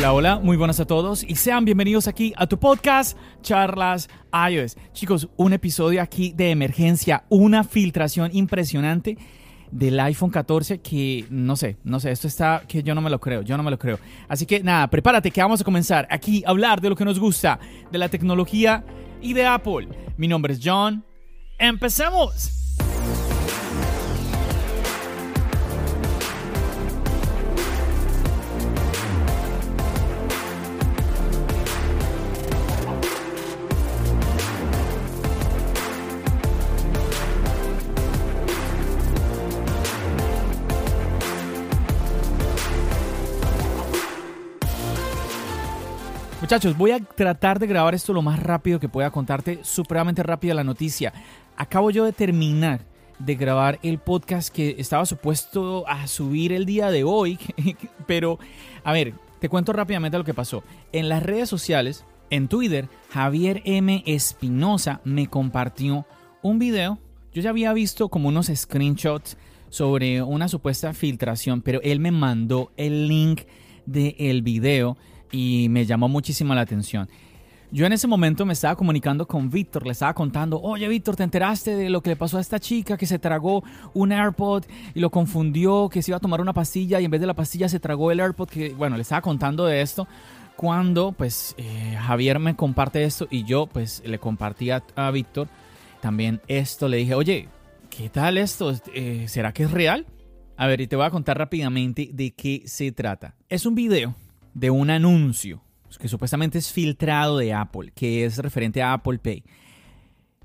Hola, hola, muy buenas a todos y sean bienvenidos aquí a tu podcast Charlas iOS. Chicos, un episodio aquí de emergencia, una filtración impresionante del iPhone 14 que no sé, no sé, esto está que yo no me lo creo, yo no me lo creo. Así que nada, prepárate que vamos a comenzar aquí a hablar de lo que nos gusta, de la tecnología y de Apple. Mi nombre es John. ¡Empecemos! Muchachos, voy a tratar de grabar esto lo más rápido que pueda contarte, supremamente rápida la noticia. Acabo yo de terminar de grabar el podcast que estaba supuesto a subir el día de hoy, pero a ver, te cuento rápidamente lo que pasó. En las redes sociales, en Twitter, Javier M. Espinosa me compartió un video. Yo ya había visto como unos screenshots sobre una supuesta filtración, pero él me mandó el link del video y me llamó muchísimo la atención. Yo en ese momento me estaba comunicando con Víctor, le estaba contando, oye Víctor, ¿te enteraste de lo que le pasó a esta chica que se tragó un AirPod y lo confundió, que se iba a tomar una pastilla y en vez de la pastilla se tragó el AirPod? Que bueno, le estaba contando de esto cuando pues eh, Javier me comparte esto y yo pues le compartí a, Víctor también esto, le dije, oye, ¿qué tal esto? Eh, ¿Será que es real? A ver, y te voy a contar rápidamente de qué se trata. Es un video de un anuncio que supuestamente es filtrado de Apple, que es referente a Apple Pay,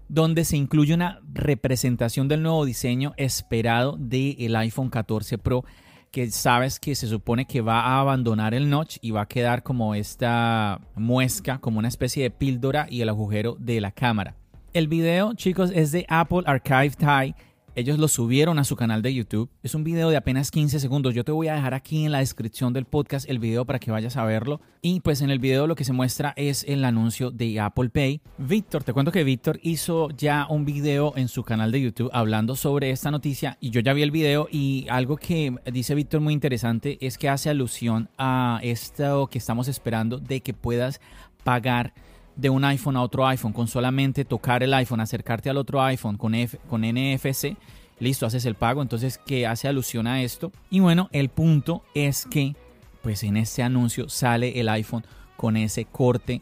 donde se incluye una representación del nuevo diseño esperado del iPhone 14 Pro, que sabes que se supone que va a abandonar el notch y va a quedar como esta muesca, como una especie de píldora y el agujero de la cámara. El video, chicos, es de Apple Archive Tie ellos lo subieron a su canal de YouTube. Es un video de apenas 15 segundos. Yo te voy a dejar aquí en la descripción del podcast el video para que vayas a verlo. Y pues en el video lo que se muestra es el anuncio de Apple Pay. Víctor, te cuento que Víctor hizo ya un video en su canal de YouTube hablando sobre esta noticia y yo ya vi el video y algo que dice Víctor muy interesante es que hace alusión a esto que estamos esperando de que puedas pagar de un iPhone a otro iPhone con solamente tocar el iPhone, acercarte al otro iPhone con, con NFC, listo, haces el pago. Entonces, ¿qué hace alusión a esto? Y bueno, el punto es que, pues en este anuncio sale el iPhone con ese corte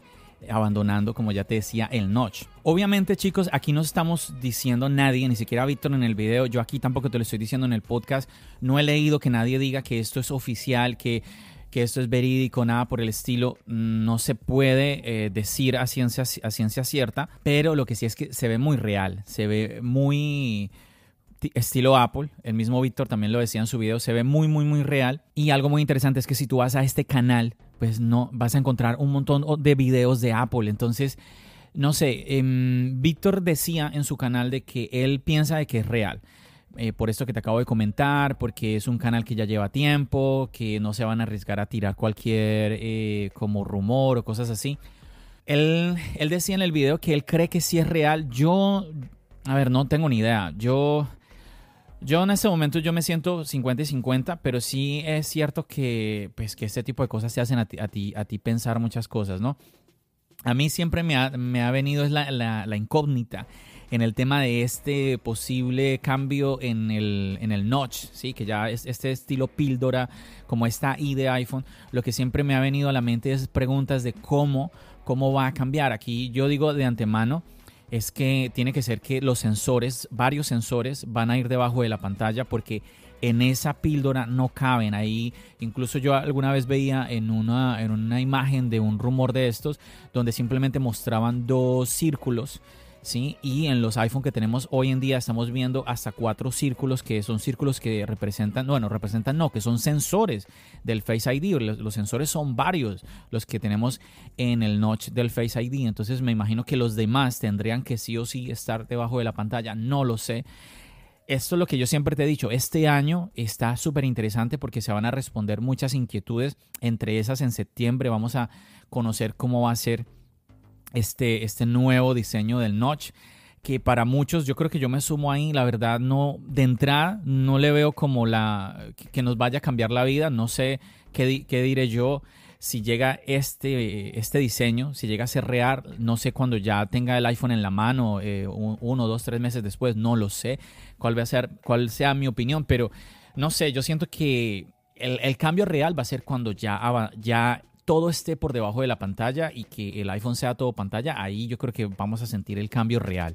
abandonando, como ya te decía, el notch. Obviamente, chicos, aquí no estamos diciendo nadie, ni siquiera Víctor en el video, yo aquí tampoco te lo estoy diciendo en el podcast, no he leído que nadie diga que esto es oficial, que que esto es verídico, nada por el estilo, no se puede eh, decir a ciencia, a ciencia cierta, pero lo que sí es que se ve muy real, se ve muy estilo Apple, el mismo Víctor también lo decía en su video, se ve muy, muy, muy real. Y algo muy interesante es que si tú vas a este canal, pues no vas a encontrar un montón de videos de Apple. Entonces, no sé, em, Víctor decía en su canal de que él piensa de que es real. Eh, por esto que te acabo de comentar, porque es un canal que ya lleva tiempo, que no se van a arriesgar a tirar cualquier eh, como rumor o cosas así. Él, él decía en el video que él cree que sí es real. Yo, a ver, no tengo ni idea. Yo, yo en este momento yo me siento 50 y 50, pero sí es cierto que, pues, que este tipo de cosas te hacen a ti, a ti, a ti pensar muchas cosas, ¿no? A mí siempre me ha, me ha venido la, la, la incógnita en el tema de este posible cambio en el, en el notch, ¿sí? que ya es este estilo píldora como esta i de iPhone, lo que siempre me ha venido a la mente es preguntas de cómo, cómo va a cambiar. Aquí yo digo de antemano, es que tiene que ser que los sensores, varios sensores, van a ir debajo de la pantalla porque en esa píldora no caben. Ahí, incluso yo alguna vez veía en una, en una imagen de un rumor de estos, donde simplemente mostraban dos círculos ¿sí? Y en los iPhone que tenemos hoy en día estamos viendo hasta cuatro círculos que son círculos que representan, bueno, representan no, que son sensores del Face ID. Los, los, sensores son varios los que tenemos en el notch del Face ID. Entonces me imagino que los demás tendrían que sí o sí estar debajo de la pantalla. No lo sé. Esto es lo que yo siempre te he dicho. Este año está súper interesante porque se van a responder muchas inquietudes. Entre esas en septiembre vamos a conocer cómo va a ser este, este nuevo diseño del notch que para muchos yo creo que yo me sumo ahí, la verdad no, de entrada no le veo como la, que nos vaya a cambiar la vida, no sé qué, qué diré yo si llega este, este diseño, si llega a ser real, no sé cuando ya tenga el iPhone en la mano, eh, uno, dos, tres meses después, no lo sé cuál va a ser, cuál sea mi opinión, pero no sé, yo siento que el, el cambio real va a ser cuando ya, ya todo esté por debajo de la pantalla y que el iPhone sea todo pantalla, ahí yo creo que vamos a sentir el cambio real.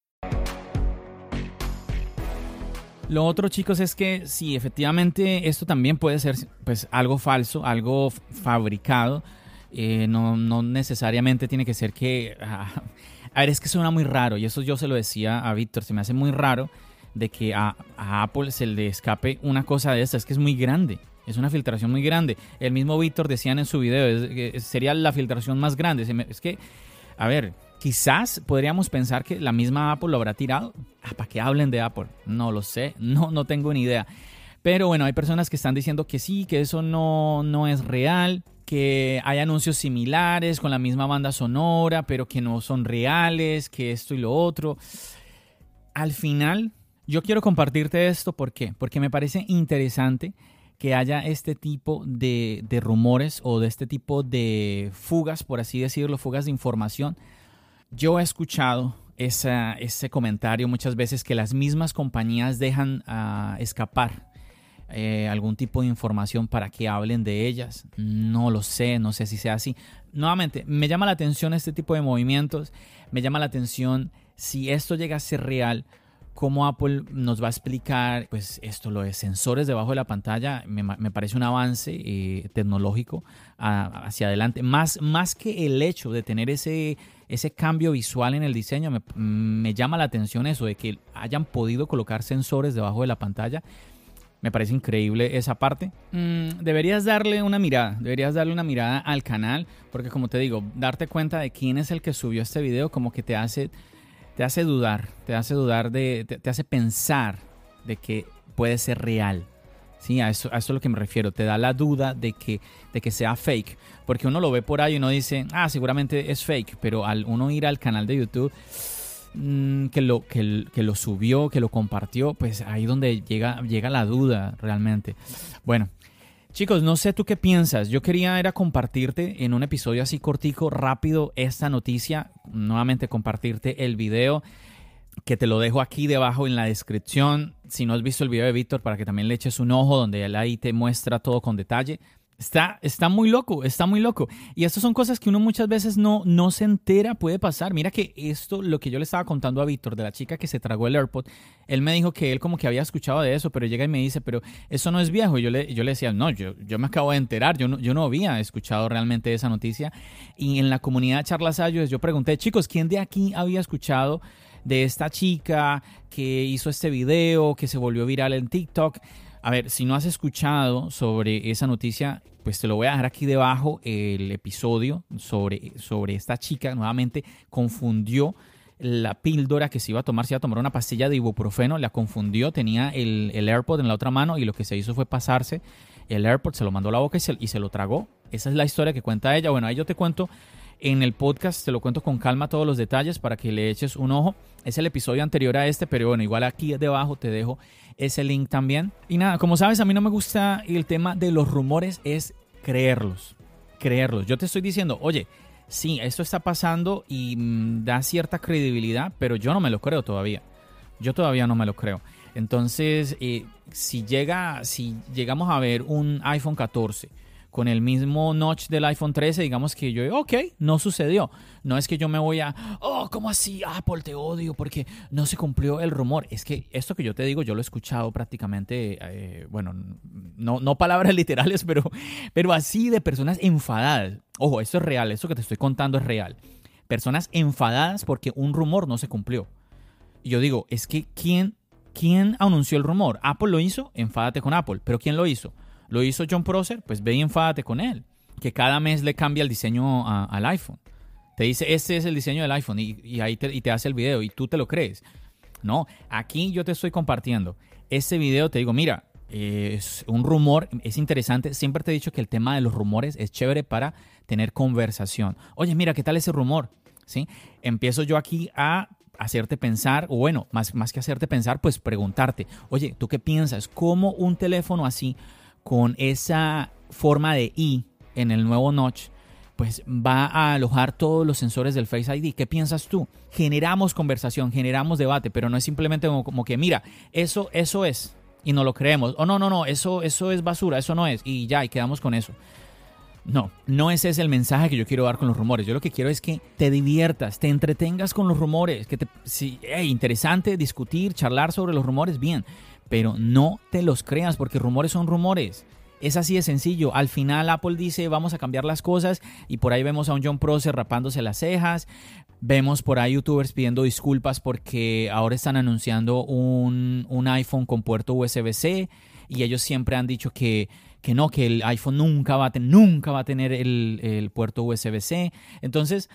Lo otro, chicos, es que sí, efectivamente esto también puede ser pues algo falso, algo fabricado. Eh, no, no, necesariamente tiene que ser que... Ah, a ver, es que suena muy raro y eso yo se lo decía a Víctor, se me hace muy raro de que a, Apple se le escape una cosa de esta, es que es muy grande. Es una filtración muy grande. El mismo Víctor decían en su video, sería la filtración más grande. Es que, a ver, Quizás podríamos pensar que la misma Apple lo habrá tirado. Ah, para que hablen de Apple. No lo sé, no, no tengo ni idea. Pero bueno, hay personas que están diciendo que sí, que eso no, no es real, que hay anuncios similares con la misma banda sonora, pero que no son reales, que esto y lo otro. Al final, yo quiero compartirte esto, ¿por qué? Porque me parece interesante que haya este tipo de, de rumores o de este tipo de fugas, por así decirlo, fugas de información yo he escuchado ese comentario muchas veces que las mismas compañías dejan ah, escapar eh, algún tipo de información para que hablen de ellas. No lo sé, no sé si sea así. Nuevamente, me llama la atención este tipo de movimientos, me llama la atención si esto llega a ser real, cómo Apple nos va a explicar, pues esto, lo de sensores debajo de la pantalla, me, parece un avance eh, tecnológico hacia adelante, más, más que el hecho de tener ese ese cambio visual en el diseño, me, llama la atención eso de que hayan podido colocar sensores debajo de la pantalla. Me parece increíble esa parte. Mm, deberías darle una mirada, deberías darle una mirada al canal, porque como te digo, darte cuenta de quién es el que subió este video como que te hace, te hace dudar, te hace dudar de, te hace pensar de que puede ser real. Sí, a eso, a eso es lo que me refiero. Te da la duda de que, de que sea fake. Porque uno lo ve por ahí y uno dice, ah, seguramente es fake. Pero al uno ir al canal de YouTube mm, que, lo, que, que, lo subió, que lo compartió, pues ahí donde llega, llega la duda realmente. Bueno. Chicos, no sé tú qué piensas. Yo quería era compartirte en un episodio así cortico, rápido, esta noticia. Nuevamente compartirte el video que te lo dejo aquí debajo en la descripción. Si no has visto el video de Víctor, para que también le eches un ojo, donde él ahí te muestra todo con detalle. Está, está muy loco, está muy loco. Y estas son cosas que uno muchas veces no, no se entera, puede pasar. Mira que esto, lo que yo le estaba contando a Víctor, de la chica que se tragó el AirPod, él me dijo que él como que había escuchado de eso, pero llega y me dice, pero eso no es viejo. Y yo le, yo le decía, no, yo, yo me acabo de enterar, yo no, yo no había escuchado realmente esa noticia. Y en la comunidad Charlas Ayos yo pregunté, chicos, ¿quién de aquí había escuchado de esta chica que hizo este video, que se volvió viral en TikTok. A ver, si no has escuchado sobre esa noticia, pues te lo voy a dejar aquí debajo el episodio sobre, sobre esta chica. Nuevamente confundió la píldora que se iba a tomar, se iba a tomar una pastilla de ibuprofeno, la confundió, tenía el, el AirPod en la otra mano y lo que se hizo fue pasarse el AirPod, se lo mandó a la boca y se, y se lo tragó. Esa es la historia que cuenta ella. Bueno, ahí yo te cuento en el podcast, te lo cuento con calma todos los detalles para que le eches un ojo. Es el episodio anterior a este, pero bueno, igual aquí debajo te dejo ese link también. Y nada, como sabes, a mí no me gusta el tema de los rumores, es creerlos. Creerlos. Yo te estoy diciendo, oye, sí, esto está pasando y mm, da cierta credibilidad, pero yo no me lo creo todavía. Yo todavía no me lo creo. Entonces, eh, si llega, si llegamos a ver un iPhone 14 con el mismo notch del iPhone 13, digamos que yo, ok, no sucedió. No es que yo me voy a, oh, ¿cómo así? Apple, te odio porque no se cumplió el rumor. Es que esto que yo te digo, yo lo he escuchado prácticamente, eh, bueno, no, no palabras literales, pero, pero así de personas enfadadas. Ojo, esto es real, esto que te estoy contando es real. Personas enfadadas porque un rumor no se cumplió. Y yo digo, es que ¿quién, ¿quién anunció el rumor? Apple lo hizo, enfádate con Apple. Pero ¿quién lo hizo? ¿Lo hizo John Prosser? Pues ve y enfádate con él. Que cada mes le cambia el diseño al iPhone. Te dice, este es el diseño del iPhone y, ahí te, y te hace el video y tú te lo crees. No, aquí yo te estoy compartiendo. Este video te digo, mira, es un rumor, es interesante. Siempre te he dicho que el tema de los rumores es chévere para tener conversación. Oye, mira, ¿qué tal ese rumor? ¿Sí? Empiezo yo aquí a hacerte pensar, o bueno, más, más que hacerte pensar, pues preguntarte, oye, ¿tú qué piensas? ¿Cómo un teléfono así con esa forma de I en el nuevo notch, pues va a alojar todos los sensores del Face ID. ¿Qué piensas tú? Generamos conversación, generamos debate, pero no es simplemente como, que, mira, eso, eso es, y no lo creemos. O no, no, no, eso, eso es basura, eso no es, y ya, y quedamos con eso. No, no ese es el mensaje que yo quiero dar con los rumores. Yo lo que quiero es que te diviertas, te entretengas con los rumores, que te, sí, interesante discutir, charlar sobre los rumores, bien, pero no te los creas porque rumores son rumores. Es así de sencillo. Al final Apple dice vamos a cambiar las cosas y por ahí vemos a un John Prosser rapándose las cejas. Vemos por ahí youtubers pidiendo disculpas porque ahora están anunciando un, iPhone con puerto USB-C y ellos siempre han dicho que, que, no, que el iPhone nunca va a, nunca va a tener el, el puerto USB-C. Entonces,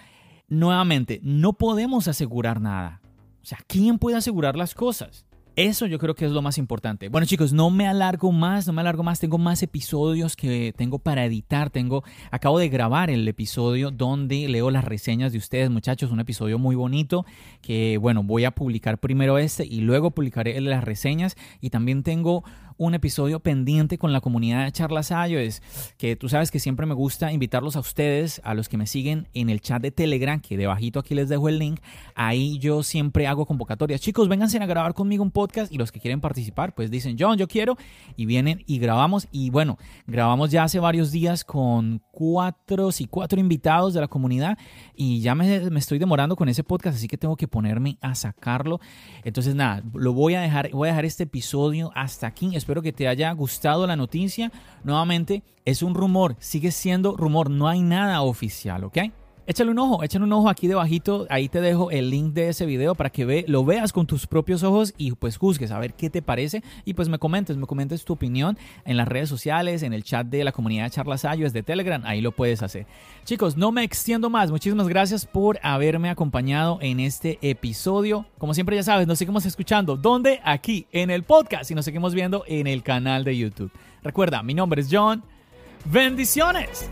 nuevamente, no podemos asegurar nada. O sea, ¿quién puede asegurar las cosas? Eso yo creo que es lo más importante. Bueno chicos, no me alargo más, no me alargo más. Tengo más episodios que tengo para editar. Tengo, acabo de grabar el episodio donde leo las reseñas de ustedes, muchachos. Un episodio muy bonito que, bueno, voy a publicar primero este y luego publicaré las reseñas. Y también tengo un episodio pendiente con la comunidad de Charlas es que tú sabes que siempre me gusta invitarlos a ustedes, a los que me siguen en el chat de Telegram, que debajito aquí les dejo el link. Ahí yo siempre hago convocatorias. Chicos, vénganse a grabar conmigo un podcast y los que quieren participar, pues dicen, John, yo quiero, y vienen y grabamos. Y bueno, grabamos ya hace varios días con cuatro y cuatro invitados de la comunidad y ya me, me estoy demorando con ese podcast, así que tengo que ponerme a sacarlo. Entonces, nada, lo voy a dejar, voy a dejar este episodio hasta aquí espero que te haya gustado la noticia. Nuevamente, es un rumor, sigue siendo rumor, no hay nada oficial, ¿ok? Échale un ojo, échale un ojo aquí debajito, ahí te dejo el link de ese video para que ve, lo veas con tus propios ojos y pues juzgues a ver qué te parece y pues me comentes, me comentes tu opinión en las redes sociales, en el chat de la comunidad de Charlas Ayos de Telegram, ahí lo puedes hacer. Chicos, no me extiendo más, muchísimas gracias por haberme acompañado en este episodio. Como siempre ya sabes, nos seguimos escuchando, ¿dónde? Aquí, en el podcast y nos seguimos viendo en el canal de YouTube. Recuerda, mi nombre es John. Bendiciones.